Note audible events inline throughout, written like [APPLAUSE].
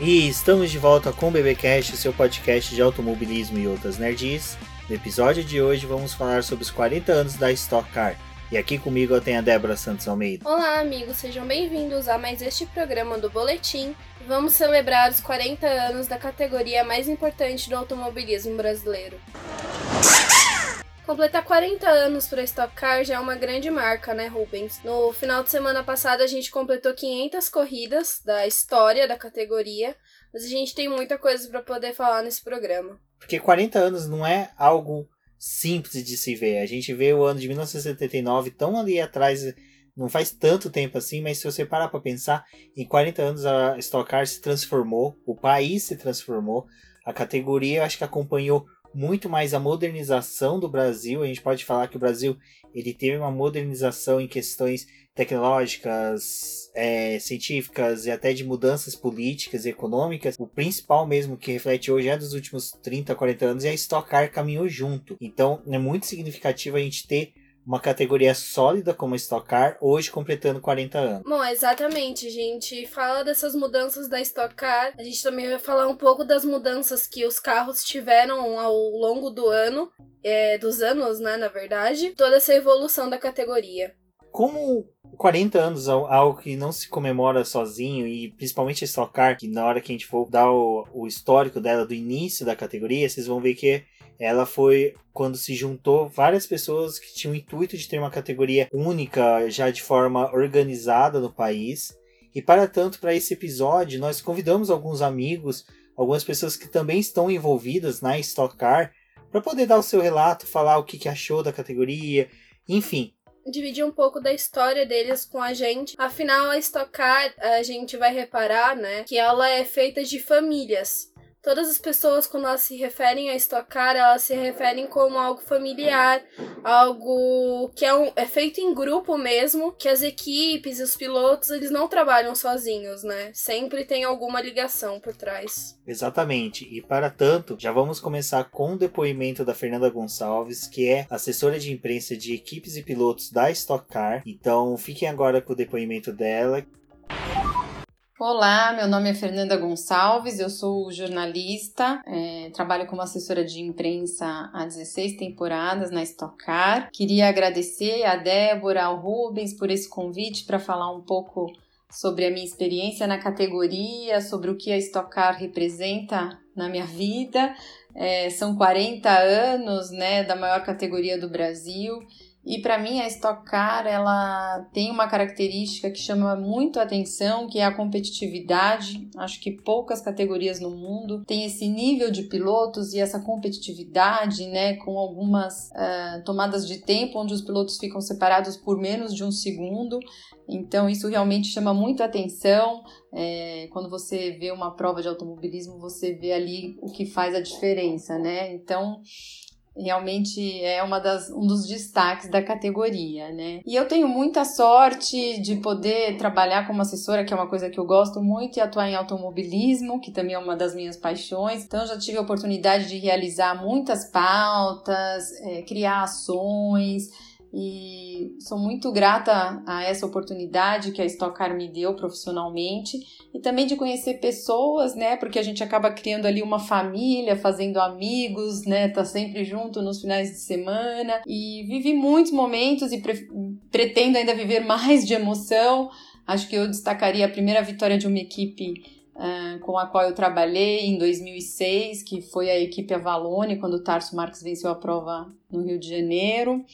E estamos de volta com o BBcast, seu podcast de automobilismo e outras nerds. No episódio de hoje vamos falar sobre os 40 anos da Stock Car. E aqui comigo eu tenho a Débora Santos Almeida. Olá, amigos, sejam bem-vindos a mais este programa do Boletim. Vamos celebrar os 40 anos da categoria mais importante do automobilismo brasileiro. Completar 40 anos para Stock Car já é uma grande marca, né, Rubens? No final de semana passada a gente completou 500 corridas da história da categoria, mas a gente tem muita coisa para poder falar nesse programa. Porque 40 anos não é algo simples de se ver. A gente vê o ano de 1979 tão ali atrás, não faz tanto tempo assim, mas se você parar para pensar, em 40 anos a Stock Car se transformou, o país se transformou, a categoria eu acho que acompanhou muito mais a modernização do Brasil. A gente pode falar que o Brasil ele teve uma modernização em questões tecnológicas, é, científicas e até de mudanças políticas e econômicas. O principal mesmo que reflete hoje é dos últimos 30, 40 anos e a Stock Car caminhou junto. Então é muito significativo a gente ter uma categoria sólida como a Stock Car, hoje completando 40 anos. Bom, exatamente, a gente fala dessas mudanças da Stock Car, a gente também vai falar um pouco das mudanças que os carros tiveram ao longo do ano, é, dos anos, né, na verdade, toda essa evolução da categoria. Como 40 anos é algo que não se comemora sozinho, e principalmente a Stock Car, que na hora que a gente for dar o, o histórico dela do início da categoria, vocês vão ver que ela foi quando se juntou várias pessoas que tinham o intuito de ter uma categoria única, já de forma organizada no país. E para tanto, para esse episódio, nós convidamos alguns amigos, algumas pessoas que também estão envolvidas na Stock Car, para poder dar o seu relato, falar o que, que achou da categoria, enfim, dividir um pouco da história deles com a gente. Afinal, a Stock Car, a gente vai reparar, né, que ela é feita de famílias. Todas as pessoas, quando elas se referem a estocar, elas se referem como algo familiar, algo que é, um, é feito em grupo mesmo, que as equipes e os pilotos, eles não trabalham sozinhos, né? Sempre tem alguma ligação por trás. Exatamente. E para tanto, já vamos começar com o depoimento da Fernanda Gonçalves, que é assessora de imprensa de equipes e pilotos da Stock Car. Então, fiquem agora com o depoimento dela. Olá, meu nome é Fernanda Gonçalves, eu sou jornalista, é, trabalho como assessora de imprensa há 16 temporadas na Stock Car. Queria agradecer a Débora, ao Rubens por esse convite para falar um pouco sobre a minha experiência na categoria, sobre o que a Stock Car representa na minha vida. É, são 40 anos né, da maior categoria do Brasil e para mim a Stock Car ela tem uma característica que chama muito a atenção, que é a competitividade. Acho que poucas categorias no mundo têm esse nível de pilotos e essa competitividade, né, com algumas uh, tomadas de tempo onde os pilotos ficam separados por menos de um segundo. Então isso realmente chama muito a atenção. É, quando você vê uma prova de automobilismo, você vê ali o que faz a diferença, né? Então realmente é uma das, um dos destaques da categoria, né? E eu tenho muita sorte de poder trabalhar como assessora, que é uma coisa que eu gosto muito, e atuar em automobilismo, que também é uma das minhas paixões. Então, já tive a oportunidade de realizar muitas pautas, é, criar ações e sou muito grata a essa oportunidade que a Stock Car me deu profissionalmente e também de conhecer pessoas, né? Porque a gente acaba criando ali uma família, fazendo amigos, né? Tá sempre junto nos finais de semana e vivi muitos momentos e pre pretendo ainda viver mais de emoção. Acho que eu destacaria a primeira vitória de uma equipe uh, com a qual eu trabalhei em 2006, que foi a equipe Avalone, quando o Tarso Marques venceu a prova no Rio de Janeiro.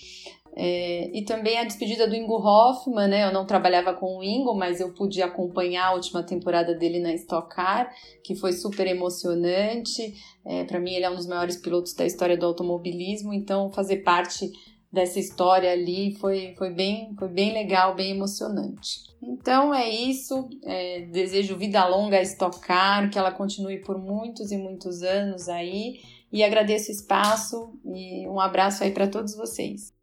É, e também a despedida do Ingo Hoffman, né? Eu não trabalhava com o Ingo, mas eu pude acompanhar a última temporada dele na Stock Car, que foi super emocionante. É, Para mim, ele é um dos maiores pilotos da história do automobilismo, então fazer parte dessa história ali foi, foi, bem, foi bem legal, bem emocionante. Então é isso. É, desejo vida longa a Stock Car, que ela continue por muitos e muitos anos aí. E agradeço o espaço e um abraço aí para todos vocês.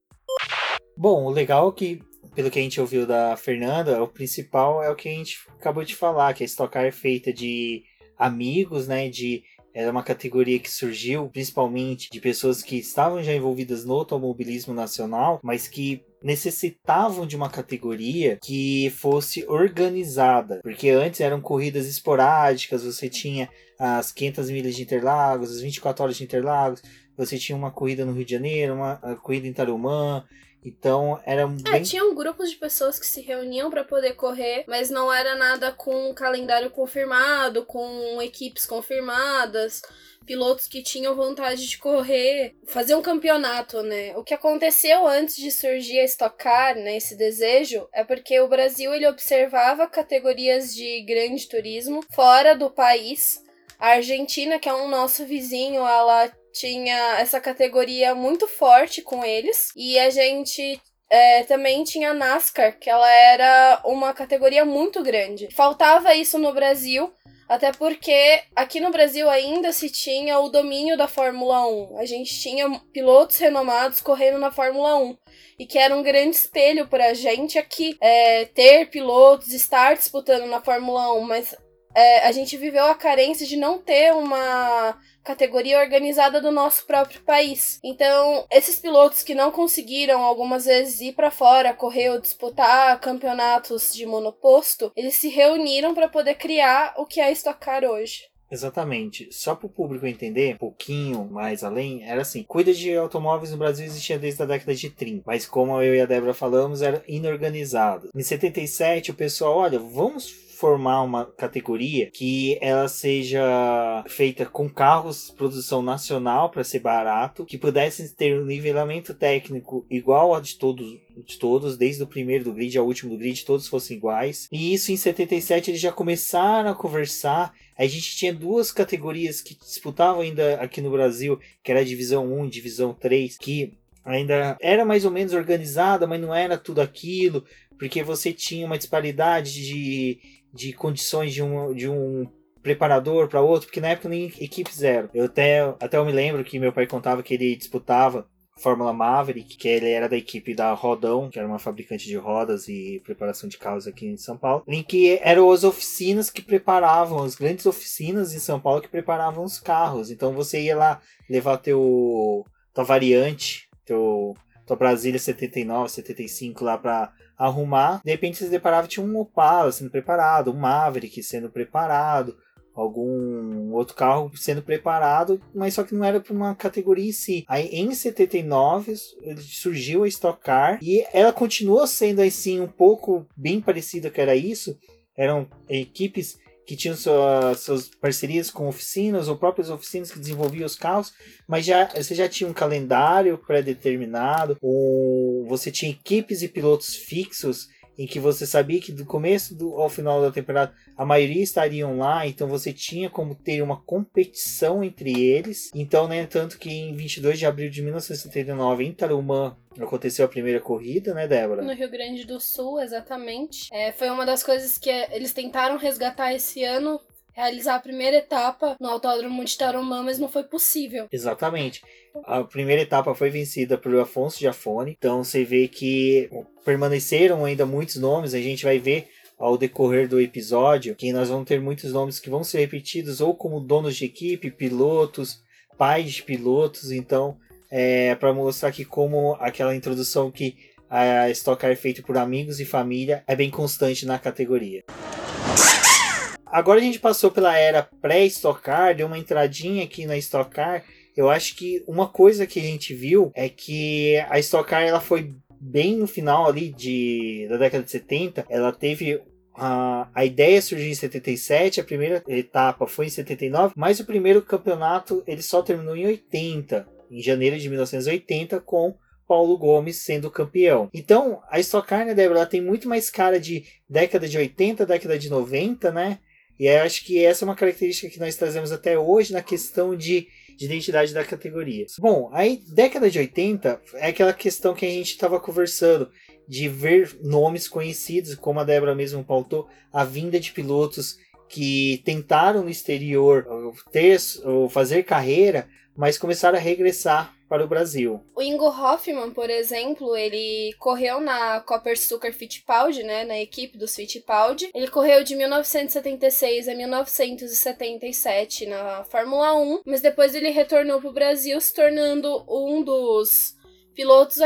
Bom, o legal é que, pelo que a gente ouviu da Fernanda, o principal é o que a gente acabou de falar, que a Stock Car é feita de amigos, né, de era uma categoria que surgiu principalmente de pessoas que estavam já envolvidas no automobilismo nacional, mas que necessitavam de uma categoria que fosse organizada, porque antes eram corridas esporádicas, você tinha as 500 milhas de Interlagos, as 24 horas de Interlagos, você tinha uma corrida no Rio de Janeiro, uma corrida em Tarumã, então era um. É, tinham grupos de pessoas que se reuniam para poder correr, mas não era nada com um calendário confirmado, com equipes confirmadas, pilotos que tinham vontade de correr, fazer um campeonato, né? O que aconteceu antes de surgir a Stock Car, né, esse desejo, é porque o Brasil ele observava categorias de grande turismo fora do país. A Argentina, que é um nosso vizinho, ela tinha essa categoria muito forte com eles. E a gente é, também tinha a NASCAR, que ela era uma categoria muito grande. Faltava isso no Brasil, até porque aqui no Brasil ainda se tinha o domínio da Fórmula 1. A gente tinha pilotos renomados correndo na Fórmula 1. E que era um grande espelho pra gente aqui. É, ter pilotos, estar disputando na Fórmula 1. Mas é, a gente viveu a carência de não ter uma categoria organizada do nosso próprio país. Então, esses pilotos que não conseguiram algumas vezes ir para fora, correr ou disputar campeonatos de monoposto, eles se reuniram para poder criar o que é a Stock Car hoje. Exatamente. Só para o público entender um pouquinho mais além, era assim: cuida de automóveis no Brasil existia desde a década de 30, mas como eu e a Débora falamos, era inorganizado. Em 77, o pessoal, olha, vamos formar uma categoria que ela seja feita com carros produção nacional para ser barato, que pudessem ter um nivelamento técnico igual a de todos, de todos, desde o primeiro do grid ao último do grid, todos fossem iguais. E isso em 77 eles já começaram a conversar. A gente tinha duas categorias que disputavam ainda aqui no Brasil, que era a divisão 1 e divisão 3, que ainda era mais ou menos organizada, mas não era tudo aquilo, porque você tinha uma disparidade de, de condições de um, de um preparador para outro, porque na época nem equipe zero. Eu até, até eu me lembro que meu pai contava que ele disputava Fórmula Maverick, que ele era da equipe da Rodão, que era uma fabricante de rodas e preparação de carros aqui em São Paulo, em que eram as oficinas que preparavam, as grandes oficinas em São Paulo que preparavam os carros. Então você ia lá levar teu tua variante, teu tua Brasília 79, 75 lá para arrumar. De repente você se deparava tinha um Opala sendo preparado, um Maverick sendo preparado, algum outro carro sendo preparado, mas só que não era para uma categoria em si. Aí em 79 surgiu a Stock Car e ela continuou sendo assim um pouco bem parecida que era isso. Eram equipes que tinham sua, suas parcerias com oficinas ou próprias oficinas que desenvolviam os carros, mas já você já tinha um calendário pré-determinado, ou você tinha equipes e pilotos fixos em que você sabia que do começo do, ao final da temporada a maioria estariam lá, então você tinha como ter uma competição entre eles. Então, né, tanto que em 22 de abril de 1979, em Tarumã, aconteceu a primeira corrida, né, Débora? No Rio Grande do Sul, exatamente. É, foi uma das coisas que eles tentaram resgatar esse ano, realizar a primeira etapa no Autódromo de Tarumã, mas não foi possível. Exatamente. A primeira etapa foi vencida por Afonso Jafone, então você vê que permaneceram ainda muitos nomes, a gente vai ver ao decorrer do episódio que nós vamos ter muitos nomes que vão ser repetidos ou como donos de equipe, pilotos, pais de pilotos, então é para mostrar que como aquela introdução que a Stock Car é feita por amigos e família é bem constante na categoria. Agora a gente passou pela era pré-Stock Car, deu uma entradinha aqui na Stock Car. Eu acho que uma coisa que a gente viu é que a Stock Car ela foi bem no final ali de, da década de 70. Ela teve a, a ideia surgiu em 77, a primeira etapa foi em 79, mas o primeiro campeonato ele só terminou em 80, em janeiro de 1980, com Paulo Gomes sendo campeão. Então, a Stock Car, né, Débora, ela tem muito mais cara de década de 80, década de 90, né? E acho que essa é uma característica que nós trazemos até hoje na questão de, de identidade da categoria. Bom, aí década de 80 é aquela questão que a gente estava conversando de ver nomes conhecidos, como a Débora mesmo pautou, a vinda de pilotos que tentaram no exterior ter ou fazer carreira, mas começaram a regressar para o Brasil. O Ingo Hoffman, por exemplo, ele correu na Copper Sucker Fittipaldi, né, na equipe dos Fittipaldi. Ele correu de 1976 a 1977 na Fórmula 1, mas depois ele retornou para o Brasil, se tornando um dos pilotos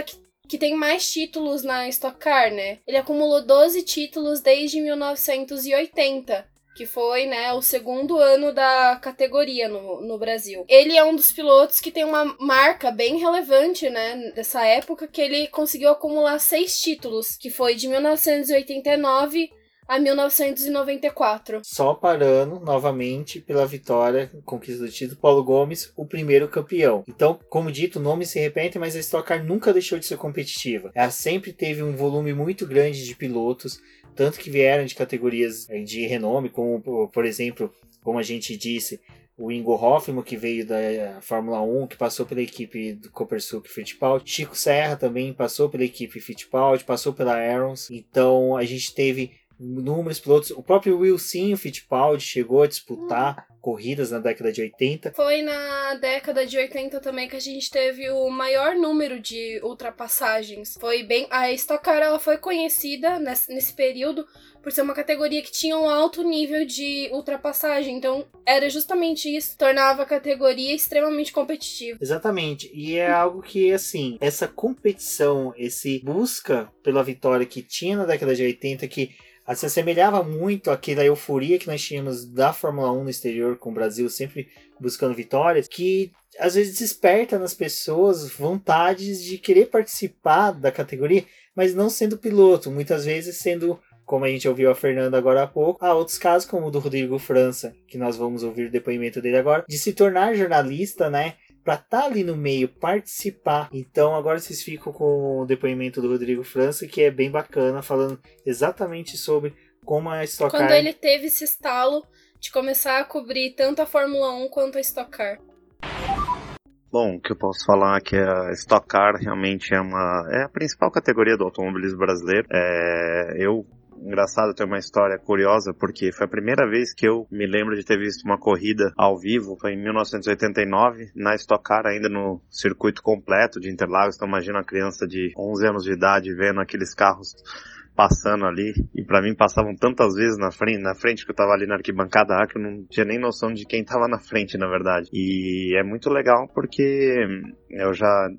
que tem mais títulos na Stock Car, né? Ele acumulou 12 títulos desde 1980 que foi né, o segundo ano da categoria no, no Brasil. Ele é um dos pilotos que tem uma marca bem relevante né, dessa época, que ele conseguiu acumular seis títulos, que foi de 1989 a 1994. Só parando novamente pela vitória, conquista do título, Paulo Gomes, o primeiro campeão. Então, como dito, o nome se repete, mas a Stock Car nunca deixou de ser competitiva. Ela sempre teve um volume muito grande de pilotos, tanto que vieram de categorias eh, de renome, como por exemplo, como a gente disse, o Ingo Hoffman, que veio da Fórmula 1, que passou pela equipe do Copersuc Fittipaldi. Chico Serra também passou pela equipe Fittipaldi, passou pela Arons. Então a gente teve inúmeros pilotos. O próprio Wilson Fittipaldi chegou a disputar hum. corridas na década de 80. Foi na década de 80 também que a gente teve o maior número de ultrapassagens. Foi bem. A Stock Car ela foi conhecida nesse, nesse período por ser uma categoria que tinha um alto nível de ultrapassagem. Então, era justamente isso, tornava a categoria extremamente competitiva. Exatamente. E é algo que, assim, essa competição, esse busca pela vitória que tinha na década de 80, que se assemelhava muito àquela euforia que nós tínhamos da Fórmula 1 no exterior, com o Brasil sempre buscando vitórias, que às vezes desperta nas pessoas vontades de querer participar da categoria, mas não sendo piloto, muitas vezes sendo como a gente ouviu a Fernanda agora há pouco, há outros casos, como o do Rodrigo França, que nós vamos ouvir o depoimento dele agora, de se tornar jornalista, né? Para estar tá ali no meio, participar. Então agora vocês ficam com o depoimento do Rodrigo França, que é bem bacana, falando exatamente sobre como a Stock Car... Quando ele teve esse estalo de começar a cobrir tanto a Fórmula 1 quanto a Stock Car. Bom, o que eu posso falar é que a Stock Car realmente é uma é a principal categoria do automobilismo brasileiro. É, eu engraçado ter uma história curiosa, porque foi a primeira vez que eu me lembro de ter visto uma corrida ao vivo, foi em 1989, na Stock Car, ainda no circuito completo de Interlagos. Então imagina uma criança de 11 anos de idade vendo aqueles carros passando ali, e para mim passavam tantas vezes na frente, na frente que eu tava ali na arquibancada que eu não tinha nem noção de quem tava na frente, na verdade. E é muito legal porque eu já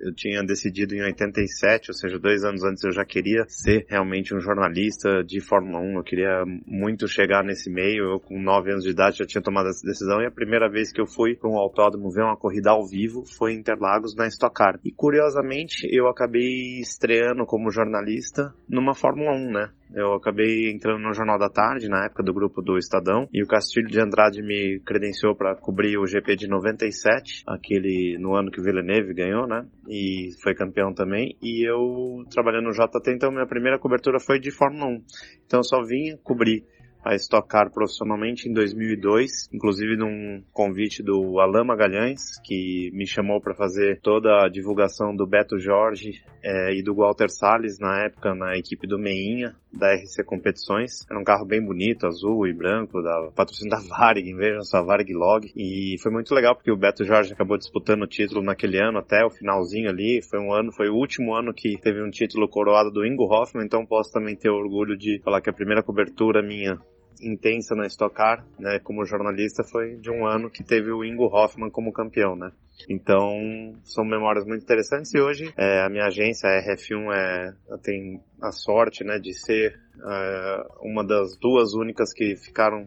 eu tinha decidido em 87, ou seja, dois anos antes eu já queria ser realmente um jornalista de Fórmula 1, eu queria muito chegar nesse meio, eu com nove anos de idade já tinha tomado essa decisão e a primeira vez que eu fui para um autódromo ver uma corrida ao vivo foi em Interlagos na Stock Car. E curiosamente eu acabei estreando como jornalista numa Fórmula 1, né? Eu acabei entrando no Jornal da Tarde, na época do grupo do Estadão, e o Castilho de Andrade me credenciou para cobrir o GP de 97, aquele no ano que o Villeneuve ganhou, né? E foi campeão também. E eu trabalhando no JT, então minha primeira cobertura foi de Fórmula 1. Então eu só vim cobrir a Stock Car profissionalmente em 2002, inclusive num convite do Alain Magalhães, que me chamou para fazer toda a divulgação do Beto Jorge é, e do Walter Salles na época na equipe do Meinha, da RC Competições. Era um carro bem bonito, azul e branco, da patrocínio da Varig, [LAUGHS] vejam só, Varig Log. E foi muito legal porque o Beto Jorge acabou disputando o título naquele ano até o finalzinho ali. Foi um ano, foi o último ano que teve um título coroado do Ingo Hoffman, então posso também ter orgulho de falar que a primeira cobertura minha intensa na Stock Car, né, como jornalista, foi de um ano que teve o Ingo Hoffman como campeão, né. Então, são memórias muito interessantes e hoje é, a minha agência, a RF1, é, tem a sorte né, de ser é, uma das duas únicas que ficaram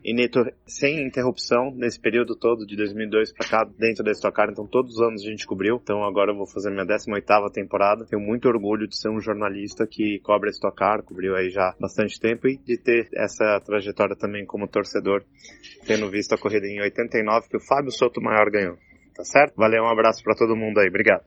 sem interrupção nesse período todo de 2002 para cá dentro da Stock Car, então todos os anos a gente cobriu. Então agora eu vou fazer minha 18ª temporada. Tenho muito orgulho de ser um jornalista que cobre a Stock Car, cobriu aí já bastante tempo e de ter essa trajetória também como torcedor, tendo visto a corrida em 89 que o Fábio Soto Maior ganhou. Tá certo? Valeu, um abraço para todo mundo aí. Obrigado.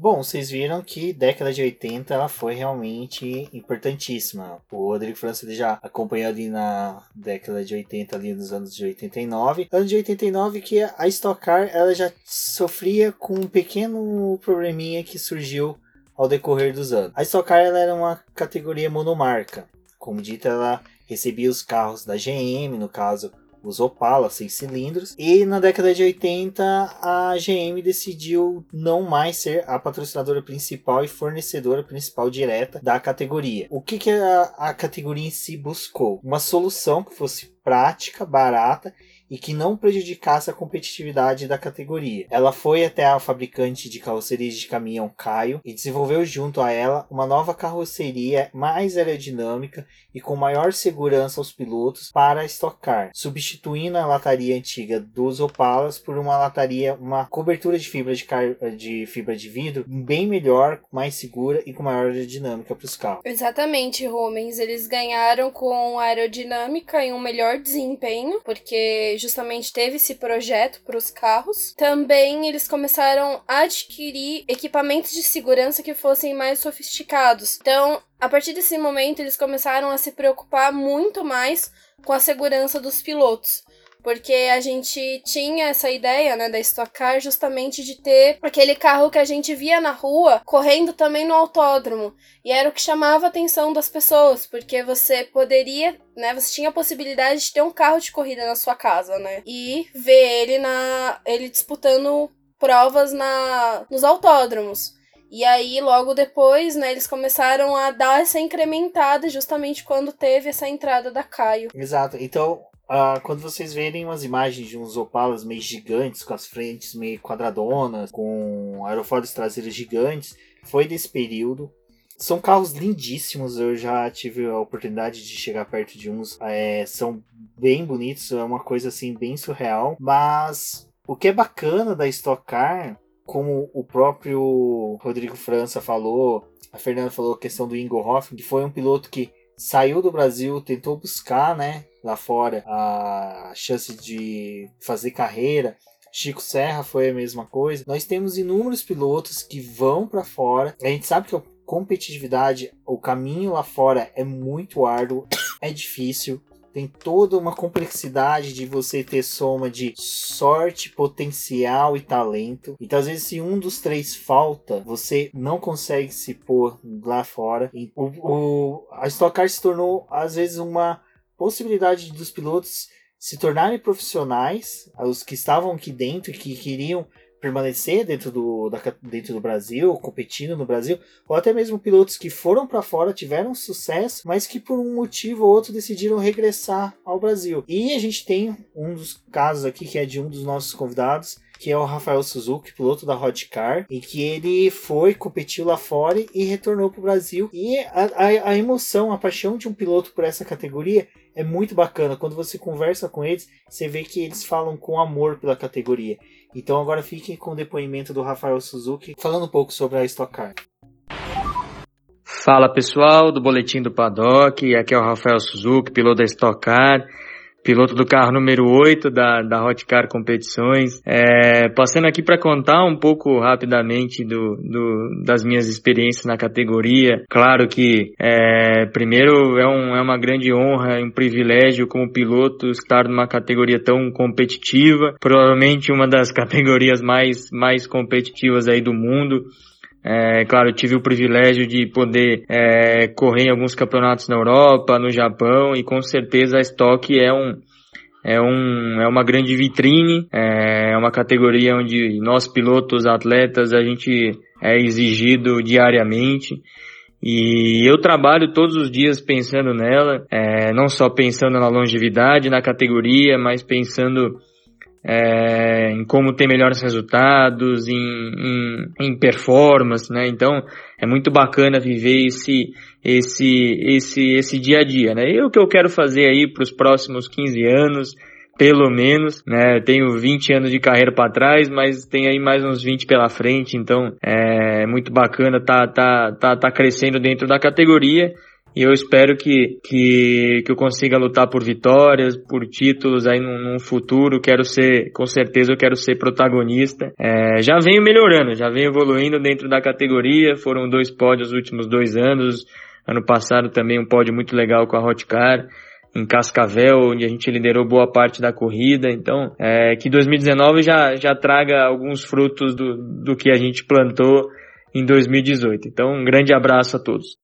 Bom, vocês viram que década de 80 ela foi realmente importantíssima. O Rodrigo França já acompanhou ali na década de 80, ali nos anos de 89. Ano de 89 que a Stock Car ela já sofria com um pequeno probleminha que surgiu ao decorrer dos anos. A Stock Car ela era uma categoria monomarca. Como dito, ela recebia os carros da GM, no caso os Opala 6 cilindros. E na década de 80 a GM decidiu não mais ser a patrocinadora principal e fornecedora principal direta da categoria. O que, que a, a categoria em si buscou? Uma solução que fosse prática, barata e que não prejudicasse a competitividade da categoria. Ela foi até a fabricante de carrocerias de caminhão Caio e desenvolveu junto a ela uma nova carroceria mais aerodinâmica e com maior segurança aos pilotos para estocar, substituindo a lataria antiga dos Opalas por uma lataria, uma cobertura de fibra de, car... de fibra de vidro bem melhor, mais segura e com maior aerodinâmica para os carros. Exatamente, Rumens. Eles ganharam com aerodinâmica e um melhor desempenho, porque justamente teve esse projeto para os carros. Também eles começaram a adquirir equipamentos de segurança que fossem mais sofisticados. Então, a partir desse momento, eles começaram a se preocupar muito mais com a segurança dos pilotos porque a gente tinha essa ideia, né, da Stock Car justamente de ter aquele carro que a gente via na rua correndo também no autódromo. E era o que chamava a atenção das pessoas, porque você poderia, né, você tinha a possibilidade de ter um carro de corrida na sua casa, né? E ver ele na ele disputando provas na nos autódromos. E aí, logo depois, né, eles começaram a dar essa incrementada justamente quando teve essa entrada da Caio. Exato. Então, Uh, quando vocês verem umas imagens de uns opalas meio gigantes, com as frentes meio quadradonas, com aeroforos traseiros gigantes, foi desse período. São carros lindíssimos, eu já tive a oportunidade de chegar perto de uns. É, são bem bonitos, é uma coisa assim bem surreal. Mas o que é bacana da Stock Car, como o próprio Rodrigo França falou, a Fernanda falou a questão do Ingo Hoffman, que foi um piloto que saiu do Brasil, tentou buscar, né, lá fora a chance de fazer carreira. Chico Serra foi a mesma coisa. Nós temos inúmeros pilotos que vão para fora. A gente sabe que a competitividade, o caminho lá fora é muito árduo, é difícil. Tem toda uma complexidade de você ter soma de sorte, potencial e talento. Então, às vezes, se um dos três falta, você não consegue se pôr lá fora. O, o, a Stock Car se tornou, às vezes, uma possibilidade dos pilotos se tornarem profissionais, os que estavam aqui dentro e que queriam permanecer dentro do, da, dentro do Brasil, competindo no Brasil, ou até mesmo pilotos que foram para fora, tiveram sucesso, mas que por um motivo ou outro decidiram regressar ao Brasil. E a gente tem um dos casos aqui que é de um dos nossos convidados, que é o Rafael Suzuki, piloto da Hot Car, e que ele foi, competiu lá fora e retornou para o Brasil. E a, a, a, emoção, a paixão de um piloto por essa categoria é muito bacana. Quando você conversa com eles, você vê que eles falam com amor pela categoria. Então agora fiquem com o depoimento do Rafael Suzuki, falando um pouco sobre a Stock Car. Fala pessoal do Boletim do Paddock, aqui é o Rafael Suzuki, piloto da Stock Car piloto do carro número 8 da, da Hot Car Competições. É, passando aqui para contar um pouco rapidamente do, do, das minhas experiências na categoria. Claro que, é, primeiro, é, um, é uma grande honra e um privilégio como piloto estar numa categoria tão competitiva, provavelmente uma das [LAUGHS] categorias mais, mais competitivas aí do mundo. É, claro, eu tive o privilégio de poder é, correr em alguns campeonatos na Europa, no Japão, e com certeza a Stock é um, é, um, é uma grande vitrine, é uma categoria onde nós pilotos, atletas, a gente é exigido diariamente. E eu trabalho todos os dias pensando nela, é, não só pensando na longevidade, na categoria, mas pensando é, em como ter melhores resultados, em, em, em, performance, né? Então é muito bacana viver esse esse esse esse dia a dia, né? E o que eu quero fazer aí para os próximos 15 anos, pelo menos, né? Tenho 20 anos de carreira para trás, mas tem aí mais uns 20 pela frente, então é muito bacana tá tá tá tá crescendo dentro da categoria e eu espero que, que, que eu consiga lutar por vitórias, por títulos aí num, num futuro. Quero ser, com certeza, eu quero ser protagonista. É, já venho melhorando, já venho evoluindo dentro da categoria. Foram dois pódios nos últimos dois anos. Ano passado também um pódio muito legal com a Hotcar em Cascavel, onde a gente liderou boa parte da corrida. Então, é, que 2019 já, já traga alguns frutos do, do que a gente plantou em 2018. Então, um grande abraço a todos.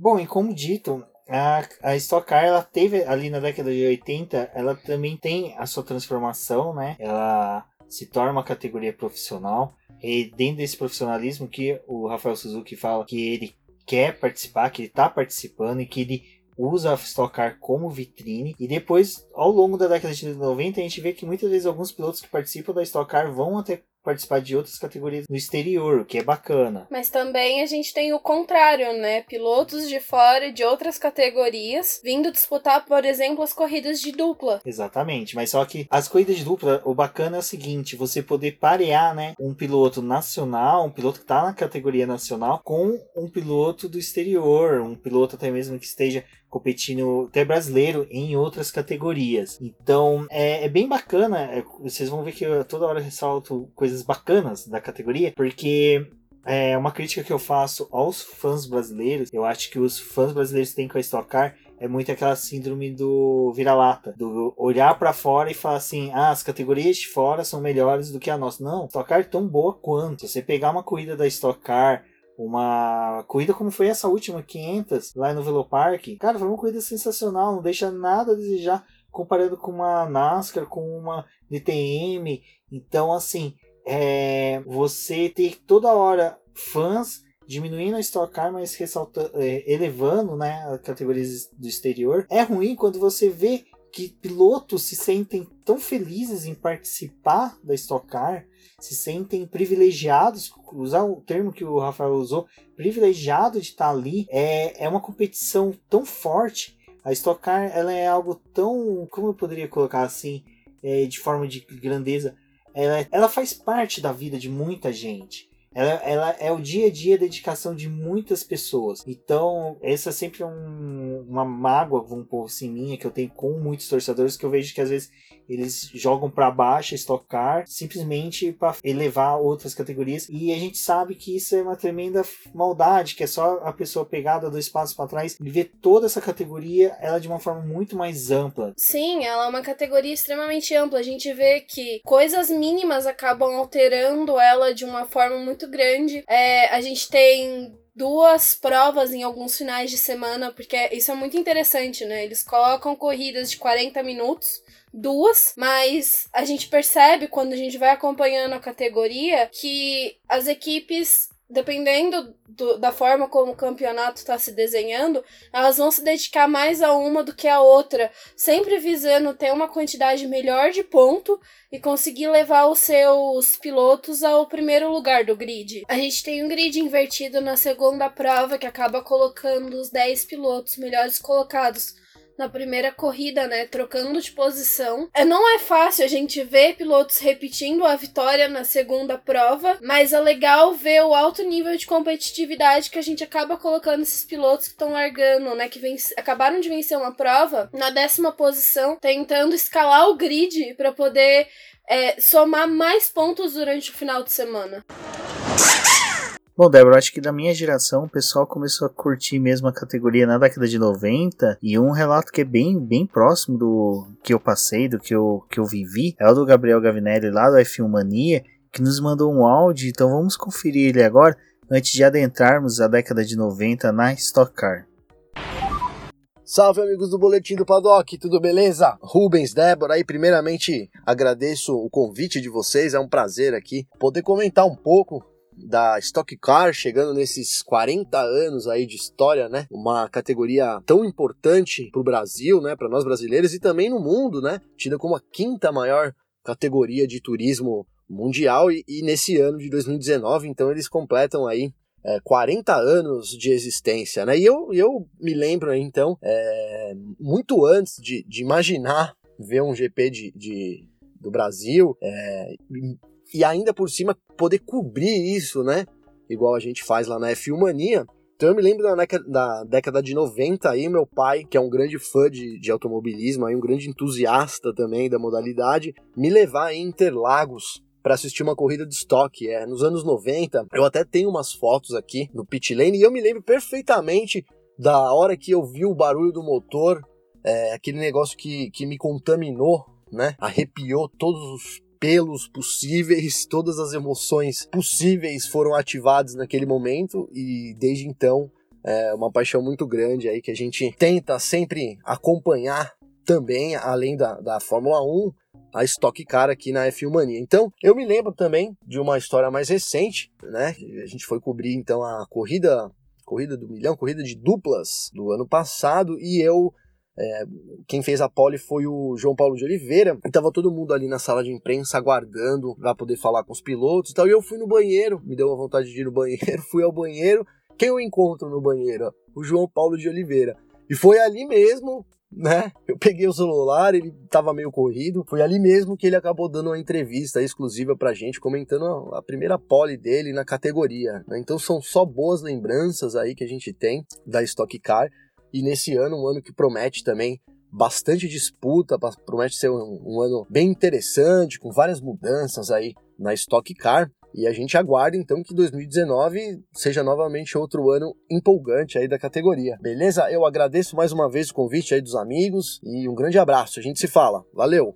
Bom, e como dito, a, a Stock Car, ela teve ali na década de 80, ela também tem a sua transformação, né? Ela se torna uma categoria profissional. E dentro desse profissionalismo que o Rafael Suzuki fala que ele quer participar, que ele está participando e que ele usa a Stock Car como vitrine. E depois, ao longo da década de 90, a gente vê que muitas vezes alguns pilotos que participam da Stock Car vão até participar de outras categorias no exterior, o que é bacana. Mas também a gente tem o contrário, né? Pilotos de fora de outras categorias vindo disputar, por exemplo, as corridas de dupla. Exatamente, mas só que as corridas de dupla, o bacana é o seguinte, você poder parear, né, um piloto nacional, um piloto que tá na categoria nacional com um piloto do exterior, um piloto até mesmo que esteja competindo até brasileiro em outras categorias. Então é, é bem bacana. É, vocês vão ver que eu toda hora ressalto coisas bacanas da categoria, porque é uma crítica que eu faço aos fãs brasileiros. Eu acho que os fãs brasileiros têm com a Stock Car é muito aquela síndrome do vira-lata, do olhar para fora e falar assim: ah, as categorias de fora são melhores do que a nossa. Não, Stock Car é tão boa quanto. Se você pegar uma corrida da Stock Car, uma corrida como foi essa última 500 lá no Velopark, cara, foi uma corrida sensacional, não deixa nada a desejar comparando com uma NASCAR, com uma DTM. Então, assim, é, você ter toda hora fãs diminuindo a Stock Car, mas ressaltando, é, elevando né, as categorias do exterior. É ruim quando você vê que pilotos se sentem tão felizes em participar da Stock Car, se sentem privilegiados, usar o termo que o Rafael usou, privilegiado de estar ali, é, é uma competição tão forte. A Stock Car ela é algo tão, como eu poderia colocar assim, é, de forma de grandeza, ela, ela faz parte da vida de muita gente. Ela, ela é o dia a dia dedicação de muitas pessoas. Então, essa é sempre um, uma mágoa, vamos pôr assim, minha, que eu tenho com muitos torcedores, que eu vejo que às vezes eles jogam para baixo estocar simplesmente para elevar outras categorias. E a gente sabe que isso é uma tremenda maldade, que é só a pessoa pegada do espaço para trás e ver toda essa categoria ela de uma forma muito mais ampla. Sim, ela é uma categoria extremamente ampla. A gente vê que coisas mínimas acabam alterando ela de uma forma muito grande. É, a gente tem duas provas em alguns finais de semana, porque isso é muito interessante, né? Eles colocam corridas de 40 minutos duas, mas a gente percebe quando a gente vai acompanhando a categoria que as equipes dependendo do, da forma como o campeonato está se desenhando, elas vão se dedicar mais a uma do que a outra, sempre visando ter uma quantidade melhor de ponto e conseguir levar os seus pilotos ao primeiro lugar do grid. A gente tem um grid invertido na segunda prova que acaba colocando os 10 pilotos melhores colocados na primeira corrida, né? Trocando de posição. É, não é fácil a gente ver pilotos repetindo a vitória na segunda prova, mas é legal ver o alto nível de competitividade que a gente acaba colocando esses pilotos que estão largando, né? Que acabaram de vencer uma prova na décima posição, tentando escalar o grid para poder é, somar mais pontos durante o final de semana. Bom, Débora, acho que da minha geração o pessoal começou a curtir mesmo a categoria na década de 90 e um relato que é bem, bem próximo do que eu passei, do que eu, que eu vivi, é o do Gabriel Gavinelli lá do F1 Mania, que nos mandou um áudio, então vamos conferir ele agora antes de adentrarmos a década de 90 na Stock Car. Salve amigos do Boletim do Paddock, tudo beleza? Rubens, Débora, aí primeiramente agradeço o convite de vocês, é um prazer aqui poder comentar um pouco da Stock Car, chegando nesses 40 anos aí de história, né? Uma categoria tão importante para o Brasil, né? Para nós brasileiros e também no mundo, né? Tida como a quinta maior categoria de turismo mundial e, e nesse ano de 2019, então eles completam aí é, 40 anos de existência, né? E eu, eu me lembro aí, então, é, muito antes de, de imaginar ver um GP de, de do Brasil, é, e ainda por cima poder cobrir isso, né? Igual a gente faz lá na F1 Mania. Então eu me lembro da, da década de 90 aí, meu pai, que é um grande fã de, de automobilismo, aí, um grande entusiasta também da modalidade, me levar em Interlagos para assistir uma corrida de estoque. É, nos anos 90, eu até tenho umas fotos aqui no pit lane e eu me lembro perfeitamente da hora que eu vi o barulho do motor, é, aquele negócio que, que me contaminou, né? Arrepiou todos os pelos possíveis, todas as emoções possíveis foram ativadas naquele momento e desde então é uma paixão muito grande aí que a gente tenta sempre acompanhar também, além da, da Fórmula 1, a Stock Car aqui na F1 Mania. Então, eu me lembro também de uma história mais recente, né? A gente foi cobrir então a corrida, corrida do milhão, corrida de duplas do ano passado e eu é, quem fez a pole foi o João Paulo de Oliveira. E tava todo mundo ali na sala de imprensa aguardando para poder falar com os pilotos e tal. E eu fui no banheiro, me deu uma vontade de ir no banheiro, [LAUGHS] fui ao banheiro. Quem eu encontro no banheiro? O João Paulo de Oliveira. E foi ali mesmo né? Eu peguei o celular, ele tava meio corrido. Foi ali mesmo que ele acabou dando uma entrevista exclusiva pra gente, comentando a primeira pole dele na categoria. Né? Então são só boas lembranças aí que a gente tem da Stock Car. E nesse ano, um ano que promete também bastante disputa, promete ser um, um ano bem interessante, com várias mudanças aí na Stock Car. E a gente aguarda então que 2019 seja novamente outro ano empolgante aí da categoria. Beleza? Eu agradeço mais uma vez o convite aí dos amigos e um grande abraço. A gente se fala. Valeu!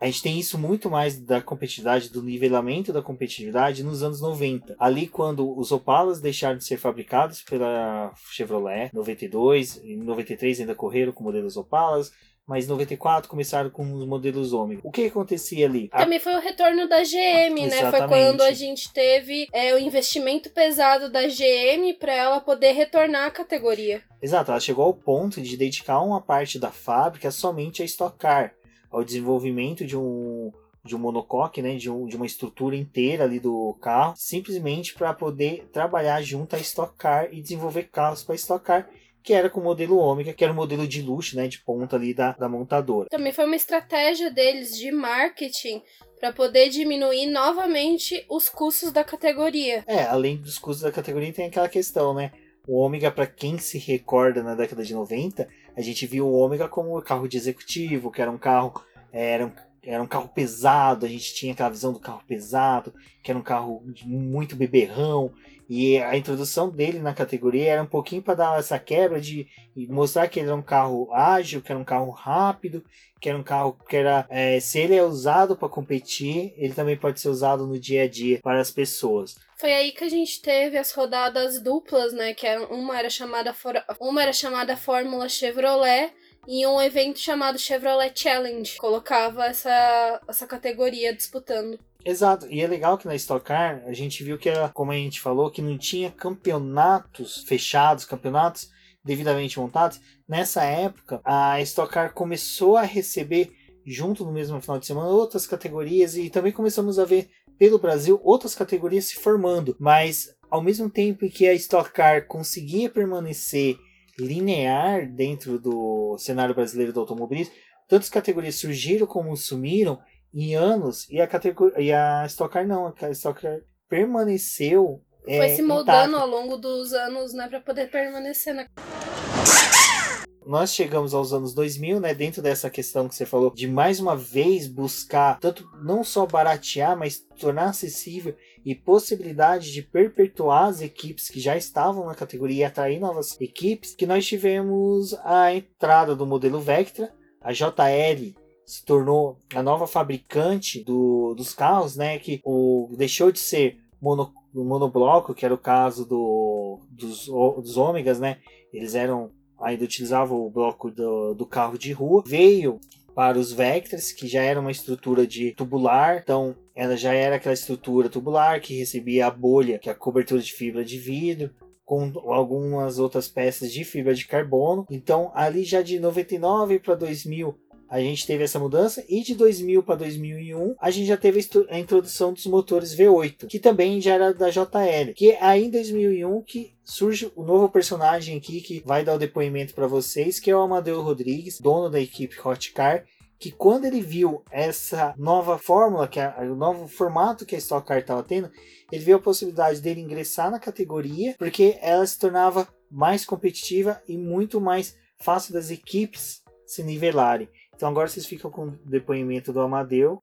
A gente tem isso muito mais da competitividade, do nivelamento da competitividade nos anos 90. Ali, quando os Opalas deixaram de ser fabricados pela Chevrolet, 92 e 93 ainda correram com modelos Opalas, mas em 94 começaram com os modelos Ômega. O que acontecia ali? A... Também foi o retorno da GM, né? Foi quando a gente teve é, o investimento pesado da GM para ela poder retornar à categoria. Exato, ela chegou ao ponto de dedicar uma parte da fábrica somente a Stock Car ao desenvolvimento de um de um monocoque, né, de, um, de uma estrutura inteira ali do carro, simplesmente para poder trabalhar junto à Stock Car e desenvolver carros para Stock Car que era com o modelo Ômega, que era o modelo de luxo, né, de ponta ali da, da montadora. Também foi uma estratégia deles de marketing para poder diminuir novamente os custos da categoria. É, além dos custos da categoria tem aquela questão, né? O Ômega, para quem se recorda na década de 90, a gente viu o Ômega como carro de executivo, que era um carro era um, era um carro pesado, a gente tinha aquela visão do carro pesado, que era um carro muito beberrão, e a introdução dele na categoria era um pouquinho para dar essa quebra de mostrar que ele era um carro ágil, que era um carro rápido, que era um carro que era. É, se ele é usado para competir, ele também pode ser usado no dia a dia para as pessoas. Foi aí que a gente teve as rodadas duplas, né? Que uma era chamada uma era chamada Fórmula Chevrolet e um evento chamado Chevrolet Challenge. Colocava essa, essa categoria disputando. Exato, e é legal que na Stock Car a gente viu que, como a gente falou, que não tinha campeonatos fechados, campeonatos devidamente montados. Nessa época, a Stock Car começou a receber, junto no mesmo final de semana, outras categorias e também começamos a ver pelo Brasil outras categorias se formando. Mas ao mesmo tempo em que a Stock Car conseguia permanecer linear dentro do cenário brasileiro do automobilismo, tantas categorias surgiram como sumiram em anos e a categoria e a Stock Car não, a Stock Car permaneceu foi é, se moldando intacta. ao longo dos anos, né, para poder permanecer na nós chegamos aos anos 2000, né, dentro dessa questão que você falou, de mais uma vez buscar tanto não só baratear, mas tornar acessível e possibilidade de perpetuar as equipes que já estavam na categoria e atrair novas equipes, que nós tivemos a entrada do modelo Vectra, a JL se tornou a nova fabricante do, dos carros, né, que o, deixou de ser mono, monobloco, que era o caso do, dos, dos ômegas, né, eles eram ainda utilizavam o bloco do, do carro de rua, veio para os Vectras, que já era uma estrutura de tubular, então ela já era aquela estrutura tubular que recebia a bolha, que é a cobertura de fibra de vidro, com algumas outras peças de fibra de carbono. Então, ali já de 99 para 2000, a gente teve essa mudança e de 2000 para 2001 a gente já teve a introdução dos motores V8, que também já era da JL, que é aí em 2001 que surge o novo personagem aqui que vai dar o depoimento para vocês, que é o Amadeu Rodrigues, dono da equipe Hotcar, que quando ele viu essa nova fórmula, que é o novo formato que a Stock Car estava tendo, ele viu a possibilidade dele ingressar na categoria, porque ela se tornava mais competitiva e muito mais fácil das equipes se nivelarem. Então agora vocês ficam com o depoimento do Amadeu.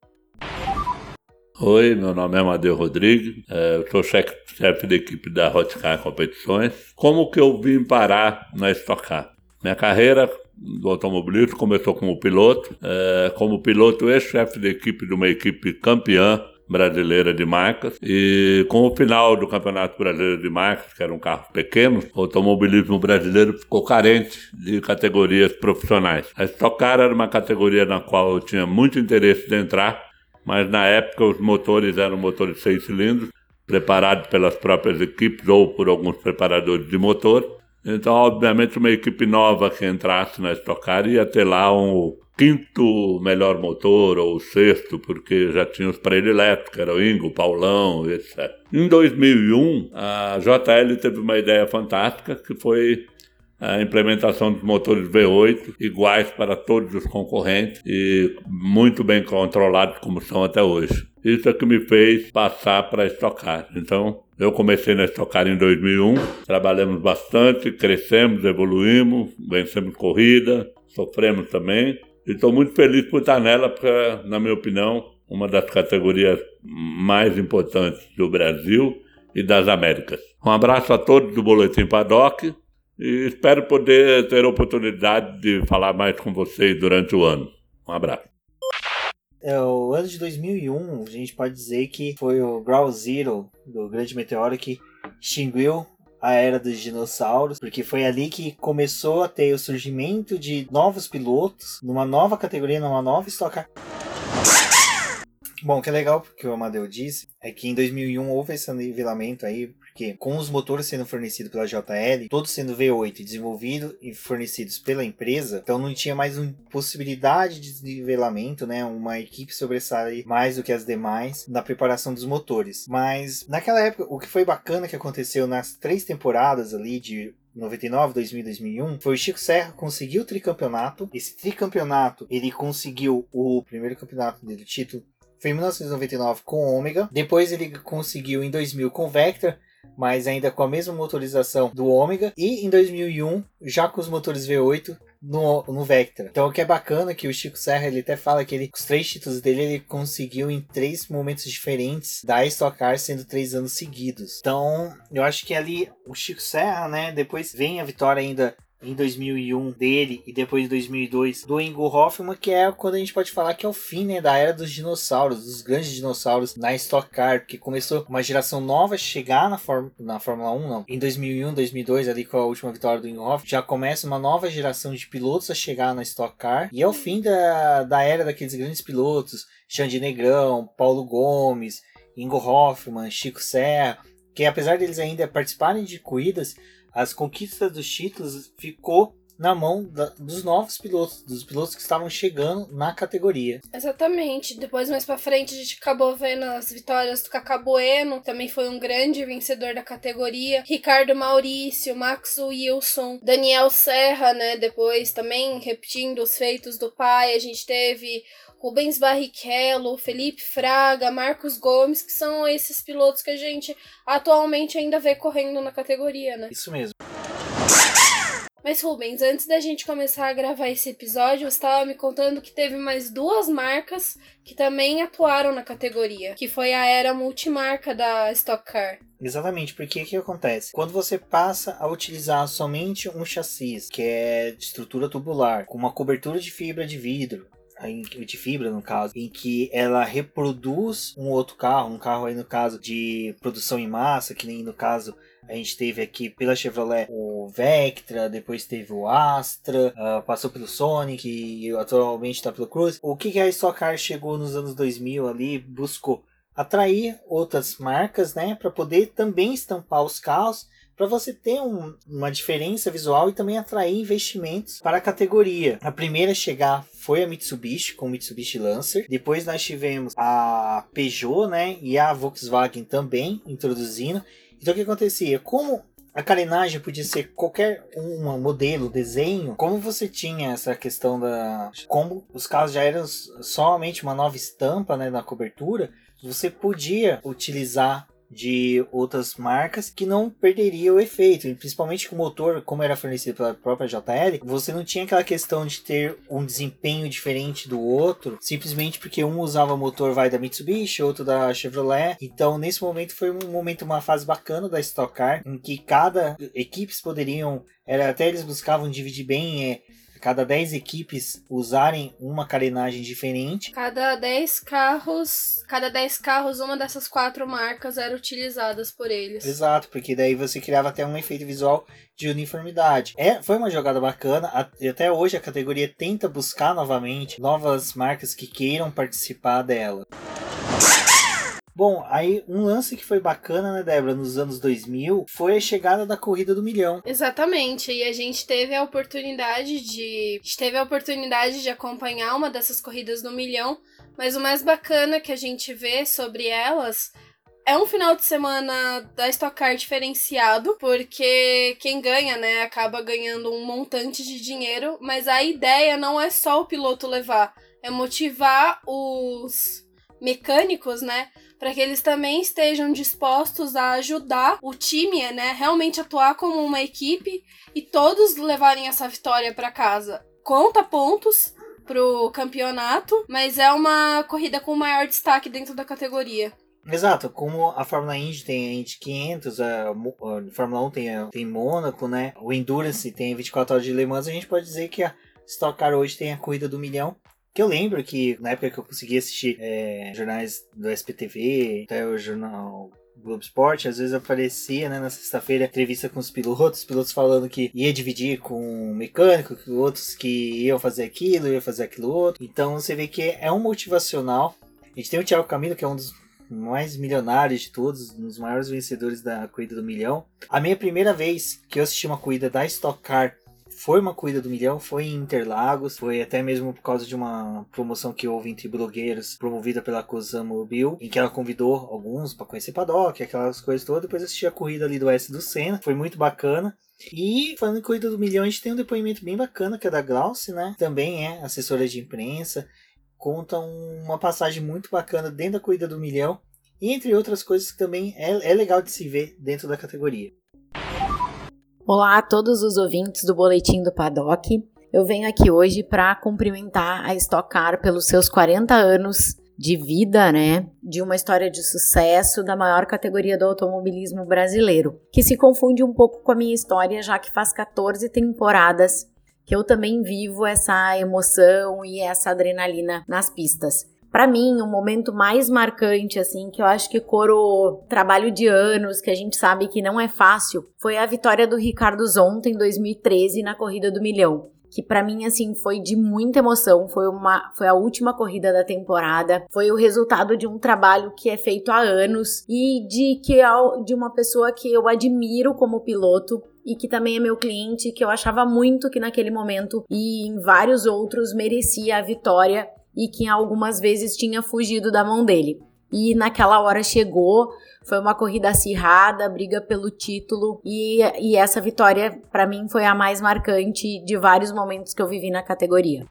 Oi, meu nome é Amadeu Rodrigues, é, eu sou chefe, da equipe da Hotcar Competições. Como que eu vim parar na Stock Car? Minha carreira do automobilismo começou como piloto, é, como piloto e chefe da equipe de uma equipe campeã Brasileira de Marcas. E com o final do Campeonato Brasileiro de Marcas, que era um carro pequeno, o automobilismo brasileiro ficou carente de categorias profissionais. A Stock Car era uma categoria na qual eu tinha muito interesse de entrar, mas na época os motores eram motores seis cilindros, preparados pelas próprias equipes ou por alguns preparadores de motor. Então, obviamente, uma equipe nova que entrasse na Stock Car ia ter lá um quinto melhor motor ou sexto, porque já tinha os prediletos, que era o Ingo, Paulão, etc. Em 2001, a JL teve uma ideia fantástica, que foi a implementação dos motores V8 iguais para todos os concorrentes e muito bem controlados como são até hoje. Isso é que me fez passar para estocar. Então, eu comecei na estocar em 2001, trabalhamos bastante, crescemos, evoluímos, vencemos corrida, sofremos também. Estou muito feliz por estar nela, porque, na minha opinião, uma das categorias mais importantes do Brasil e das Américas. Um abraço a todos do Boletim Paddock e espero poder ter a oportunidade de falar mais com vocês durante o ano. Um abraço. É, o ano de 2001, a gente pode dizer que foi o Ground Zero do grande meteoro que extinguiu a era dos dinossauros, porque foi ali que começou a ter o surgimento de novos pilotos, numa nova categoria, numa nova estocar. Bom, o que é legal que o Amadeu disse é que em 2001 houve esse nivelamento aí porque com os motores sendo fornecidos pela JL, todos sendo V8 desenvolvidos e fornecidos pela empresa, então não tinha mais uma possibilidade de desnivelamento, né? Uma equipe sobressair mais do que as demais na preparação dos motores. Mas naquela época, o que foi bacana que aconteceu nas três temporadas ali de 99, 2000 2001, foi o Chico Serra conseguiu o tricampeonato. Esse tricampeonato, ele conseguiu o primeiro campeonato dele, título, foi em 1999 com o Ômega. Depois ele conseguiu em 2000 com o Vector mas ainda com a mesma motorização do Ômega, e em 2001 já com os motores V8 no, no Vectra. Então o que é bacana é que o Chico Serra ele até fala que ele, os três títulos dele ele conseguiu em três momentos diferentes da Stock Car, sendo três anos seguidos. Então eu acho que ali o Chico Serra, né, depois vem a vitória ainda em 2001 dele e depois em 2002 do Ingo Hoffman, que é quando a gente pode falar que é o fim né, da era dos dinossauros, dos grandes dinossauros na Stock Car, porque começou uma geração nova a chegar na, na Fórmula 1, não. Em 2001, 2002, ali com a última vitória do Ingo Hoffman, já começa uma nova geração de pilotos a chegar na Stock Car e é o fim da, da era daqueles grandes pilotos, Xande Negrão, Paulo Gomes, Ingo Hoffman, Chico Serra, que apesar deles ainda participarem de corridas, as conquistas dos títulos ficou na mão da, dos novos pilotos, dos pilotos que estavam chegando na categoria. Exatamente. Depois, mais para frente, a gente acabou vendo as vitórias do Cacá também foi um grande vencedor da categoria. Ricardo Maurício, Max Wilson, Daniel Serra, né? Depois também repetindo os feitos do pai. A gente teve Rubens Barrichello, Felipe Fraga, Marcos Gomes, que são esses pilotos que a gente atualmente ainda vê correndo na categoria, né? Isso mesmo. Mas Rubens, antes da gente começar a gravar esse episódio, você estava me contando que teve mais duas marcas que também atuaram na categoria, que foi a era multimarca da Stock Car. Exatamente, porque o que acontece? Quando você passa a utilizar somente um chassi, que é de estrutura tubular, com uma cobertura de fibra de vidro, de fibra no caso, em que ela reproduz um outro carro, um carro aí no caso de produção em massa, que nem no caso a gente teve aqui pela Chevrolet o Vectra, depois teve o Astra, uh, passou pelo Sonic e atualmente está pelo Cruze. O que, que a Stock Car chegou nos anos 2000 ali, buscou atrair outras marcas, né, para poder também estampar os carros para você ter um, uma diferença visual e também atrair investimentos para a categoria. A primeira a chegar foi a Mitsubishi com o Mitsubishi Lancer. Depois nós tivemos a Peugeot, né, e a Volkswagen também introduzindo. Então o que acontecia? Como a carenagem podia ser qualquer um modelo, desenho. Como você tinha essa questão da. Como os carros já eram somente uma nova estampa né, na cobertura, você podia utilizar de outras marcas que não perderia o efeito, e principalmente com o motor, como era fornecido pela própria JL, você não tinha aquela questão de ter um desempenho diferente do outro, simplesmente porque um usava motor vai da Mitsubishi, outro da Chevrolet. Então, nesse momento foi um momento uma fase bacana da Stock Car, em que cada equipes poderiam, era até eles buscavam dividir bem é, cada 10 equipes usarem uma carenagem diferente. Cada 10 carros, cada 10 carros, uma dessas quatro marcas era utilizadas por eles. Exato, porque daí você criava até um efeito visual de uniformidade. É, foi uma jogada bacana. E até hoje a categoria tenta buscar novamente novas marcas que queiram participar dela. Bom, aí um lance que foi bacana, né, Débora, nos anos 2000, foi a chegada da corrida do milhão. Exatamente, e a gente teve a oportunidade de, a teve a oportunidade de acompanhar uma dessas corridas do milhão, mas o mais bacana que a gente vê sobre elas é um final de semana da Stock Car diferenciado, porque quem ganha, né, acaba ganhando um montante de dinheiro, mas a ideia não é só o piloto levar, é motivar os mecânicos, né, para que eles também estejam dispostos a ajudar o time, né, realmente atuar como uma equipe e todos levarem essa vitória para casa. Conta pontos pro campeonato, mas é uma corrida com maior destaque dentro da categoria. Exato, como a Fórmula Indy tem a Indy 500, a, Fórmula 1 tem, a, tem Mônaco, né? O Endurance tem 24 horas de Le Mans, a gente pode dizer que a Stock Car hoje tem a corrida do milhão. Que eu lembro que na época que eu consegui assistir é, jornais do SPTV, até o jornal Globo Esporte, às vezes aparecia, né, na sexta-feira, entrevista com os pilotos, os pilotos falando que ia dividir com um mecânico, que outros que iam fazer aquilo, iam fazer aquilo outro. Então você vê que é um motivacional. A gente tem o Thiago Camilo, que é um dos mais milionários de todos, um dos maiores vencedores da corrida do milhão. A minha primeira vez que eu assisti uma corrida da Stock Car foi uma corrida do milhão, foi em Interlagos, foi até mesmo por causa de uma promoção que houve entre blogueiros, promovida pela Cosamo Bill, em que ela convidou alguns para conhecer paddock, aquelas coisas todas. Depois assisti a corrida ali do S do Senna, foi muito bacana. E falando em corrida do milhão, a gente tem um depoimento bem bacana que é da Glauce, né? Também é assessora de imprensa, conta uma passagem muito bacana dentro da corrida do milhão, entre outras coisas que também é, é legal de se ver dentro da categoria. Olá a todos os ouvintes do Boletim do Paddock. Eu venho aqui hoje para cumprimentar a Stock Car pelos seus 40 anos de vida, né? De uma história de sucesso da maior categoria do automobilismo brasileiro, que se confunde um pouco com a minha história, já que faz 14 temporadas que eu também vivo essa emoção e essa adrenalina nas pistas para mim, o momento mais marcante, assim, que eu acho que coro trabalho de anos, que a gente sabe que não é fácil, foi a vitória do Ricardo Zonta em 2013 na corrida do milhão que para mim assim foi de muita emoção, foi uma foi a última corrida da temporada, foi o resultado de um trabalho que é feito há anos e de que é de uma pessoa que eu admiro como piloto e que também é meu cliente, que eu achava muito que naquele momento e em vários outros merecia a vitória e que algumas vezes tinha fugido da mão dele. E naquela hora chegou, foi uma corrida acirrada, briga pelo título e, e essa vitória para mim foi a mais marcante de vários momentos que eu vivi na categoria.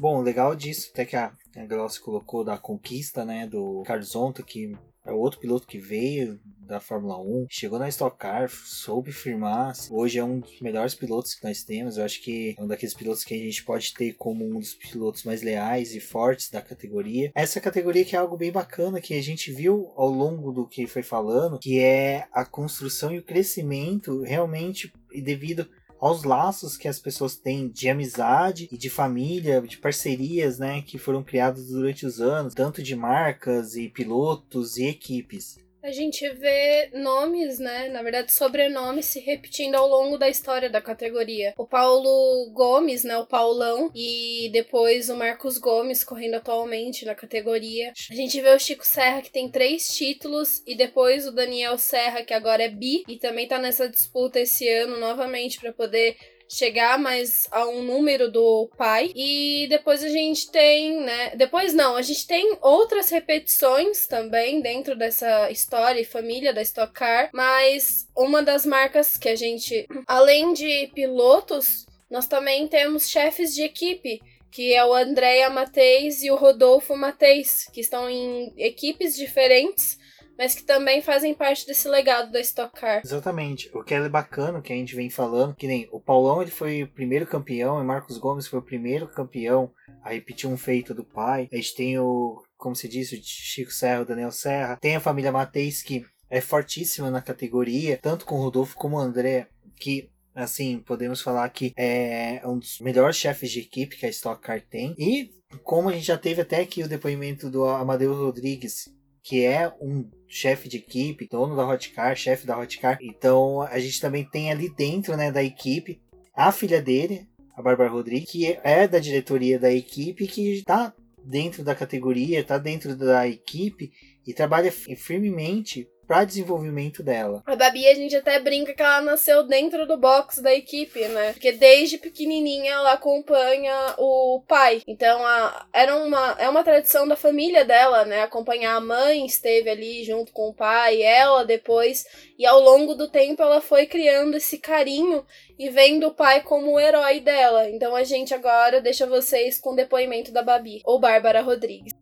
Bom, legal disso, até que a, a Glaucia colocou da conquista, né, do Carlos Zonta, que é outro piloto que veio da Fórmula 1, chegou na Stock Car, soube firmar. Hoje é um dos melhores pilotos que nós temos. Eu acho que é um daqueles pilotos que a gente pode ter como um dos pilotos mais leais e fortes da categoria. Essa categoria que é algo bem bacana que a gente viu ao longo do que foi falando, que é a construção e o crescimento realmente devido aos laços que as pessoas têm de amizade e de família, de parcerias, né, que foram criadas durante os anos, tanto de marcas e pilotos e equipes a gente vê nomes, né? Na verdade, sobrenomes se repetindo ao longo da história da categoria. O Paulo Gomes, né? O Paulão, e depois o Marcos Gomes correndo atualmente na categoria. A gente vê o Chico Serra, que tem três títulos, e depois o Daniel Serra, que agora é bi, e também tá nessa disputa esse ano novamente para poder chegar mais a um número do pai. E depois a gente tem, né? Depois não, a gente tem outras repetições também dentro dessa história e família da Stock Car, mas uma das marcas que a gente, [CLEARS THROAT] além de pilotos, nós também temos chefes de equipe que é o Andréa Mateis e o Rodolfo Mateis, que estão em equipes diferentes, mas que também fazem parte desse legado da Stock Car. Exatamente. O que é bacana, que a gente vem falando, que nem o Paulão ele foi o primeiro campeão e Marcos Gomes foi o primeiro campeão a repetir um feito do pai. A gente tem o, como se disse, o Chico Serra, o Daniel Serra. Tem a família Mateis que é fortíssima na categoria, tanto com o Rodolfo como o André, que assim, podemos falar que é um dos melhores chefes de equipe que a Stock Car tem. E como a gente já teve até aqui o depoimento do Amadeus Rodrigues, que é um chefe de equipe, dono da Hotcar, chefe da Hotcar. Então a gente também tem ali dentro né, da equipe a filha dele, a Bárbara Rodrigues, que é da diretoria da equipe, que está dentro da categoria, está dentro da equipe e trabalha firmemente para desenvolvimento dela. A Babi, a gente até brinca que ela nasceu dentro do box da equipe, né? Porque desde pequenininha ela acompanha o pai. Então, a, era uma, é uma tradição da família dela, né? Acompanhar a mãe, esteve ali junto com o pai, ela depois. E ao longo do tempo ela foi criando esse carinho e vendo o pai como o herói dela. Então a gente agora deixa vocês com o depoimento da Babi, ou Bárbara Rodrigues.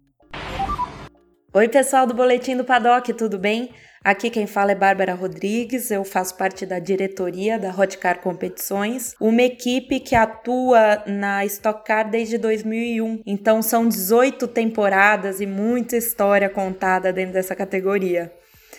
Oi, pessoal do Boletim do Paddock, tudo bem? Aqui quem fala é Bárbara Rodrigues, eu faço parte da diretoria da Hotcar Competições, uma equipe que atua na Stock Car desde 2001. Então são 18 temporadas e muita história contada dentro dessa categoria.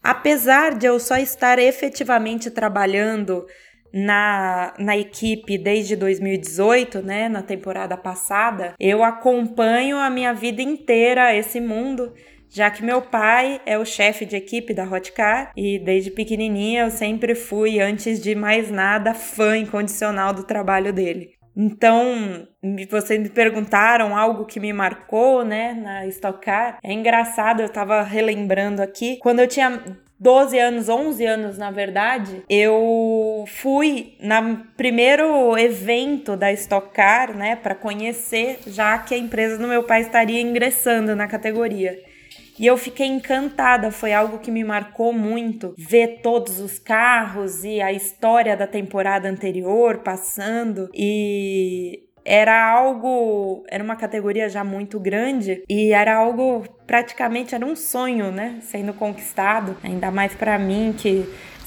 Apesar de eu só estar efetivamente trabalhando na, na equipe desde 2018, né, na temporada passada, eu acompanho a minha vida inteira esse mundo já que meu pai é o chefe de equipe da Hotcar e desde pequenininha eu sempre fui, antes de mais nada, fã incondicional do trabalho dele. Então, vocês me perguntaram algo que me marcou, né, na Stock Car. É engraçado, eu tava relembrando aqui. Quando eu tinha 12 anos, 11 anos, na verdade, eu fui no primeiro evento da Stock Car, né, para conhecer, já que a empresa do meu pai estaria ingressando na categoria. E eu fiquei encantada, foi algo que me marcou muito. Ver todos os carros e a história da temporada anterior passando e era algo, era uma categoria já muito grande e era algo praticamente era um sonho, né, sendo conquistado, ainda mais para mim que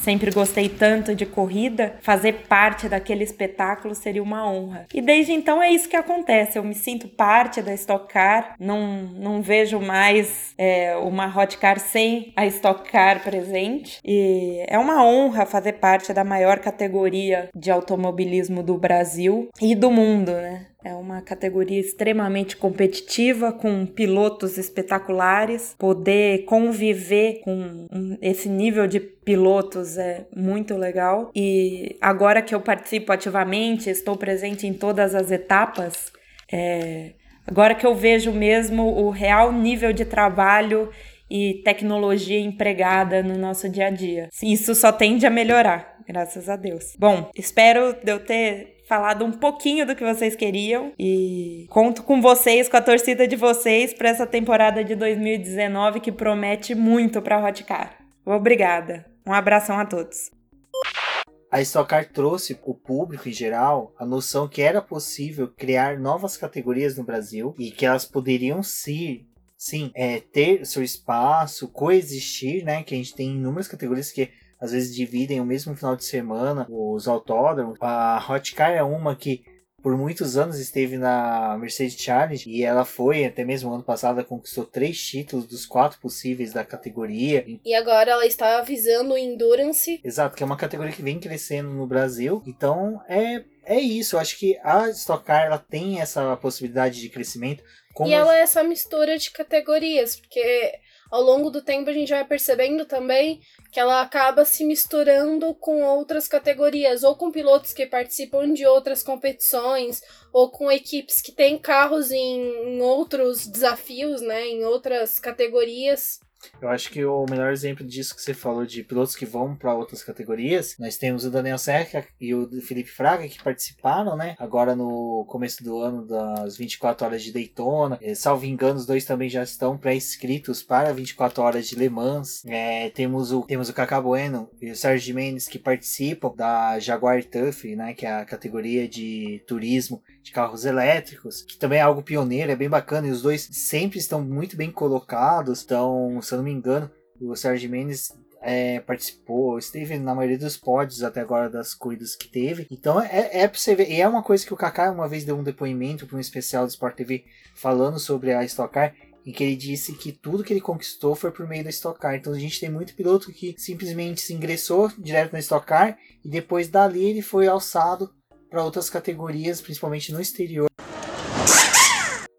sempre gostei tanto de corrida, fazer parte daquele espetáculo seria uma honra. E desde então é isso que acontece, eu me sinto parte da Stock Car, não, não vejo mais é, uma Hot Car sem a Stock Car presente, e é uma honra fazer parte da maior categoria de automobilismo do Brasil e do mundo, né? É uma categoria extremamente competitiva, com pilotos espetaculares. Poder conviver com esse nível de pilotos é muito legal. E agora que eu participo ativamente, estou presente em todas as etapas, é... agora que eu vejo mesmo o real nível de trabalho e tecnologia empregada no nosso dia a dia. Isso só tende a melhorar, graças a Deus. Bom, espero eu ter falado um pouquinho do que vocês queriam e conto com vocês, com a torcida de vocês para essa temporada de 2019 que promete muito para a Hotcar. Obrigada. Um abração a todos. A Stock Car trouxe o público em geral a noção que era possível criar novas categorias no Brasil e que elas poderiam ser sim, é, ter seu espaço, coexistir, né? Que a gente tem inúmeras categorias que às vezes dividem o mesmo final de semana, os autódromos. A Hotcar é uma que por muitos anos esteve na Mercedes Challenge e ela foi, até mesmo ano passado, conquistou três títulos dos quatro possíveis da categoria. E agora ela está visando o Endurance. Exato, que é uma categoria que vem crescendo no Brasil. Então é, é isso, eu acho que a Stock Car ela tem essa possibilidade de crescimento. e ela é essa mistura de categorias, porque ao longo do tempo a gente vai percebendo também que ela acaba se misturando com outras categorias, ou com pilotos que participam de outras competições, ou com equipes que têm carros em, em outros desafios, né, em outras categorias. Eu acho que o melhor exemplo disso que você falou de pilotos que vão para outras categorias, nós temos o Daniel Serra e o Felipe Fraga que participaram, né? Agora no começo do ano das 24 horas de Daytona. É, salvo engano, os dois também já estão pré-inscritos para 24 horas de Le Mans. É, temos o temos o Cacá Bueno e o Sérgio Mendes que participam da Jaguar Turf, né? Que é a categoria de turismo de carros elétricos, que também é algo pioneiro, é bem bacana, e os dois sempre estão muito bem colocados. Então, se eu não me engano, o Sérgio Mendes é, participou, esteve na maioria dos pódios até agora das corridas que teve. Então é, é pra você ver. E é uma coisa que o Kaká uma vez deu um depoimento para um especial do Sport TV falando sobre a Stock Car. em que ele disse que tudo que ele conquistou foi por meio da Stock Car. Então a gente tem muito piloto que simplesmente se ingressou direto na Stock Car e depois dali ele foi alçado para outras categorias, principalmente no exterior.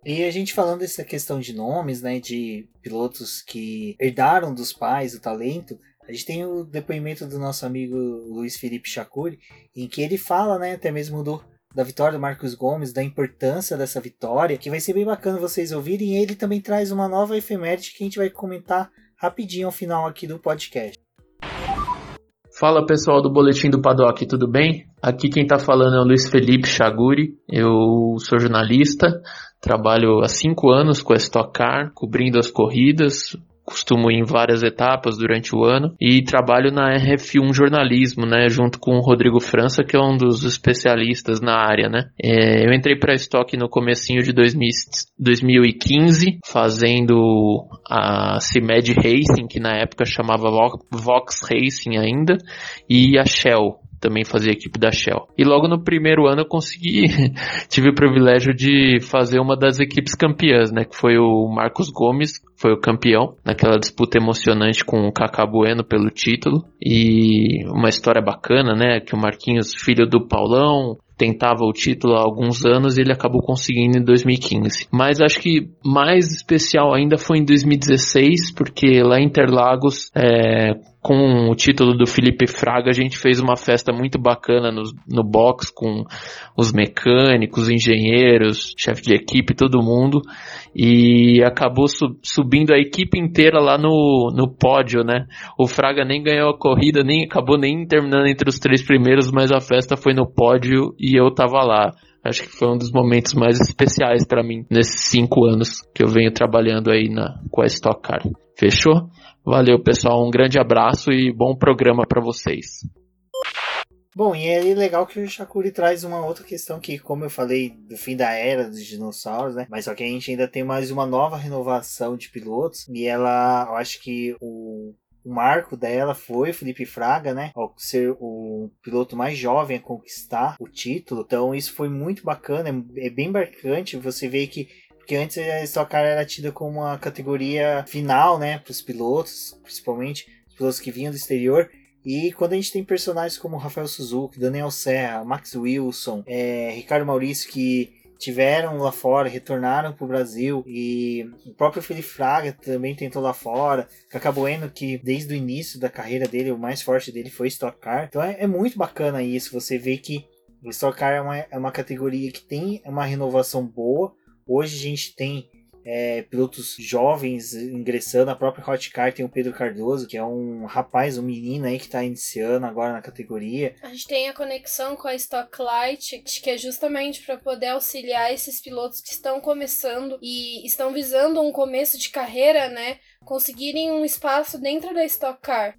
E a gente falando dessa questão de nomes, né, de pilotos que herdaram dos pais o talento, a gente tem o depoimento do nosso amigo Luiz Felipe Chacuri, em que ele fala, né, até mesmo do da vitória do Marcos Gomes, da importância dessa vitória, que vai ser bem bacana vocês ouvirem. Ele também traz uma nova efeméride que a gente vai comentar rapidinho ao final aqui do podcast. Fala pessoal do Boletim do Paddock, tudo bem? Aqui quem está falando é o Luiz Felipe Chaguri, eu sou jornalista, trabalho há cinco anos com a Stock Car, cobrindo as corridas, costumo ir em várias etapas durante o ano e trabalho na RF1 Jornalismo, né, junto com o Rodrigo França, que é um dos especialistas na área, né. É, eu entrei para a Stock no comecinho de 2000, 2015, fazendo a CIMED Racing, que na época chamava Vox Racing ainda, e a Shell, também fazia equipe da Shell. E logo no primeiro ano eu consegui, [LAUGHS] tive o privilégio de fazer uma das equipes campeãs, né, que foi o Marcos Gomes, foi o campeão naquela disputa emocionante com o Kaká Bueno pelo título e uma história bacana, né, que o Marquinhos, filho do Paulão, tentava o título há alguns anos e ele acabou conseguindo em 2015. Mas acho que mais especial ainda foi em 2016, porque lá em Interlagos, é, com o título do Felipe Fraga, a gente fez uma festa muito bacana no, no box com os mecânicos, engenheiros, chefe de equipe, todo mundo e acabou sub, subindo a equipe inteira lá no, no pódio, né? O Fraga nem ganhou a corrida, nem acabou nem terminando entre os três primeiros, mas a festa foi no pódio e eu tava lá. Acho que foi um dos momentos mais especiais para mim nesses cinco anos que eu venho trabalhando aí na, com a Stock Car. Fechou? Valeu, pessoal. Um grande abraço e bom programa para vocês. Bom, e é legal que o Shakuri traz uma outra questão que, como eu falei, do fim da era dos dinossauros, né? Mas só que a gente ainda tem mais uma nova renovação de pilotos. E ela, eu acho que o o marco dela foi Felipe Fraga, né? Ao ser o piloto mais jovem a conquistar o título. Então isso foi muito bacana, é, é bem marcante você ver que porque antes a Stock Car era tida como uma categoria final, né, para os pilotos, principalmente os pilotos que vinham do exterior. E quando a gente tem personagens como Rafael Suzuki, Daniel Serra, Max Wilson, é, Ricardo Maurício, que tiveram lá fora, retornaram para o Brasil, e o próprio Felipe Fraga também tentou lá fora, Cacá Bueno, que desde o início da carreira dele, o mais forte dele foi Stock Car. Então é, é muito bacana isso, você vê que o Stock Car é uma, é uma categoria que tem uma renovação boa. Hoje a gente tem é, pilotos jovens ingressando. A própria Hot Car tem o Pedro Cardoso, que é um rapaz, um menino aí que está iniciando agora na categoria. A gente tem a conexão com a Stock Light, que é justamente para poder auxiliar esses pilotos que estão começando e estão visando um começo de carreira, né? Conseguirem um espaço dentro da Stock Car.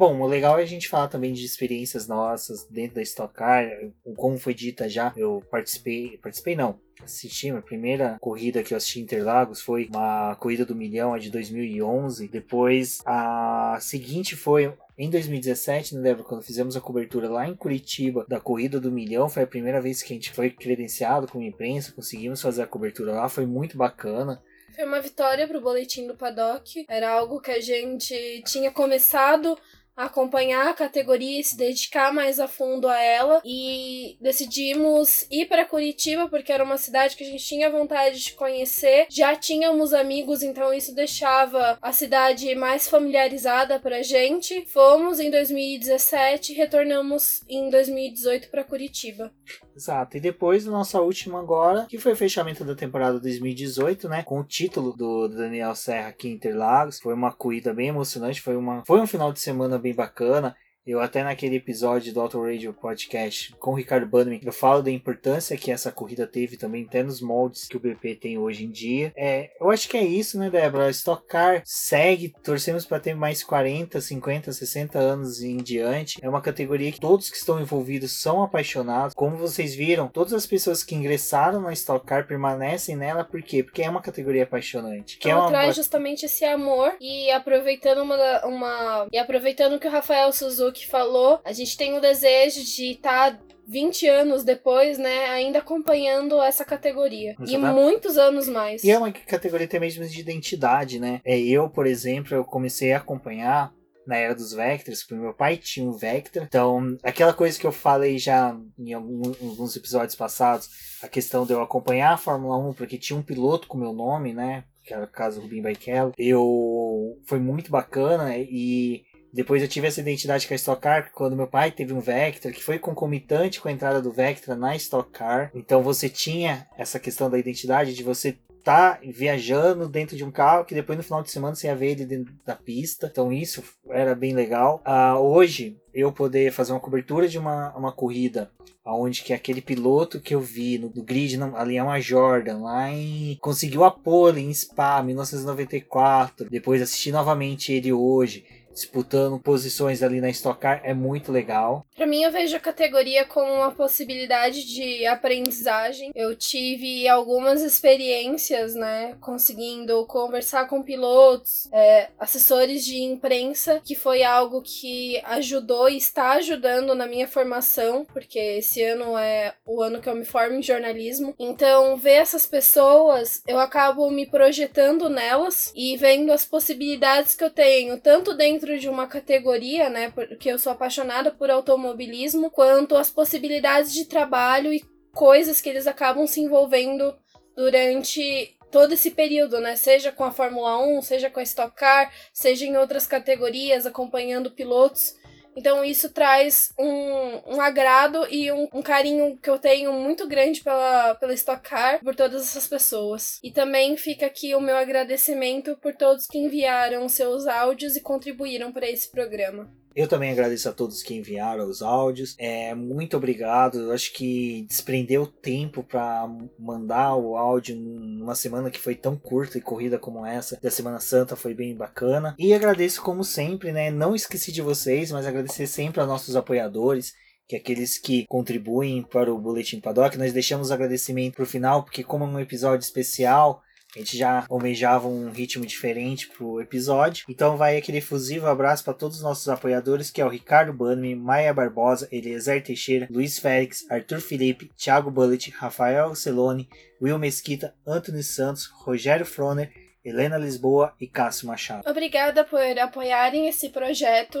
Bom, o legal é a gente falar também de experiências nossas dentro da Stock Car. Como foi dita já, eu participei. Participei não assisti, a primeira corrida que eu assisti em Interlagos foi uma corrida do milhão, a de 2011. Depois, a seguinte foi em 2017, né, Débora, quando fizemos a cobertura lá em Curitiba da Corrida do Milhão, foi a primeira vez que a gente foi credenciado com a imprensa, conseguimos fazer a cobertura lá, foi muito bacana. Foi uma vitória para o boletim do Paddock, era algo que a gente tinha começado acompanhar a categoria e se dedicar mais a fundo a ela. E decidimos ir para Curitiba porque era uma cidade que a gente tinha vontade de conhecer. Já tínhamos amigos, então isso deixava a cidade mais familiarizada pra gente. Fomos em 2017, retornamos em 2018 para Curitiba. Exato. E depois nossa última agora, que foi o fechamento da temporada 2018, né, com o título do Daniel Serra aqui em Interlagos. Foi uma corrida bem emocionante, foi uma foi um final de semana bem bacana. Eu até naquele episódio do Auto Radio Podcast com o Ricardo Bannerman, eu falo da importância que essa corrida teve também até nos moldes que o BP tem hoje em dia. É, eu acho que é isso, né, Débora? A Stock Car segue, torcemos para ter mais 40, 50, 60 anos em diante. É uma categoria que todos que estão envolvidos são apaixonados. Como vocês viram, todas as pessoas que ingressaram na Stock Car permanecem nela, por quê? Porque é uma categoria apaixonante. Que Ela é uma... traz justamente esse amor e aproveitando uma, uma... e aproveitando que o Rafael Suzuki que falou, a gente tem o desejo de estar tá 20 anos depois, né, ainda acompanhando essa categoria. E Exatamente. muitos anos mais. E é uma categoria até mesmo de identidade, né? É, eu, por exemplo, eu comecei a acompanhar na era dos Vectors, porque meu pai tinha um Vector. Então, aquela coisa que eu falei já em alguns episódios passados, a questão de eu acompanhar a Fórmula 1, porque tinha um piloto com meu nome, né? Que era o caso do Rubinho Barrichello. Eu... Foi muito bacana e... Depois eu tive essa identidade com a Stock Car quando meu pai teve um Vectra, que foi concomitante com a entrada do Vectra na Stock Car. Então você tinha essa questão da identidade de você tá viajando dentro de um carro que depois no final de semana você ia ver ele dentro da pista. Então isso era bem legal. Ah, hoje eu poder fazer uma cobertura de uma, uma corrida aonde que aquele piloto que eu vi no, no grid ali é uma Jordan lá em conseguiu a pole em Spa 1994 depois assisti novamente ele hoje disputando posições ali na Stock Car é muito legal Pra mim, eu vejo a categoria como uma possibilidade de aprendizagem. Eu tive algumas experiências, né, conseguindo conversar com pilotos, é, assessores de imprensa, que foi algo que ajudou e está ajudando na minha formação, porque esse ano é o ano que eu me formo em jornalismo. Então, ver essas pessoas, eu acabo me projetando nelas e vendo as possibilidades que eu tenho, tanto dentro de uma categoria, né, porque eu sou apaixonada por automobilismo, quanto as possibilidades de trabalho e coisas que eles acabam se envolvendo durante todo esse período, né? Seja com a Fórmula 1, seja com a Stock Car, seja em outras categorias, acompanhando pilotos. Então isso traz um, um agrado e um, um carinho que eu tenho muito grande pela, pela Stock Car, por todas essas pessoas. E também fica aqui o meu agradecimento por todos que enviaram seus áudios e contribuíram para esse programa. Eu também agradeço a todos que enviaram os áudios. É, muito obrigado. Eu acho que desprendeu tempo para mandar o áudio numa semana que foi tão curta e corrida como essa da Semana Santa foi bem bacana. E agradeço como sempre, né? Não esqueci de vocês, mas agradecer sempre aos nossos apoiadores que é aqueles que contribuem para o Boletim Paddock. Nós deixamos agradecimento para o final, porque como é um episódio especial, a gente já almejava um ritmo diferente pro episódio. Então vai aquele efusivo abraço para todos os nossos apoiadores, que é o Ricardo Banmi, Maia Barbosa, Eliezer Teixeira, Luiz Félix, Arthur Felipe, Thiago Bullet, Rafael Celone, Will Mesquita, Anthony Santos, Rogério Froner, Helena Lisboa e Cássio Machado. Obrigada por apoiarem esse projeto.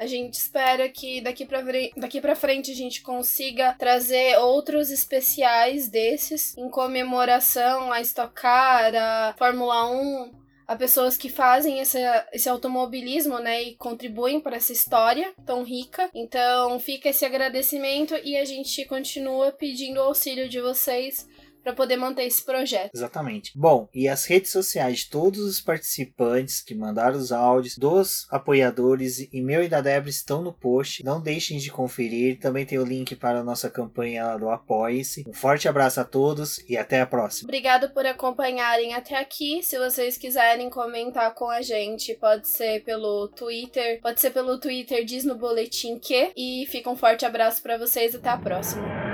A gente espera que daqui pra, daqui pra frente a gente consiga trazer outros especiais desses em comemoração a Stock Car, a Fórmula 1, a pessoas que fazem esse, esse automobilismo, né, e contribuem para essa história tão rica. Então fica esse agradecimento e a gente continua pedindo o auxílio de vocês para poder manter esse projeto. Exatamente. Bom, e as redes sociais de todos os participantes que mandaram os áudios, dos apoiadores e meu e da Débora estão no post. Não deixem de conferir. Também tem o link para a nossa campanha lá do Apoie-se. Um forte abraço a todos e até a próxima. Obrigado por acompanharem até aqui. Se vocês quiserem comentar com a gente, pode ser pelo Twitter, pode ser pelo Twitter diz no boletim que. E fica um forte abraço para vocês até a próxima.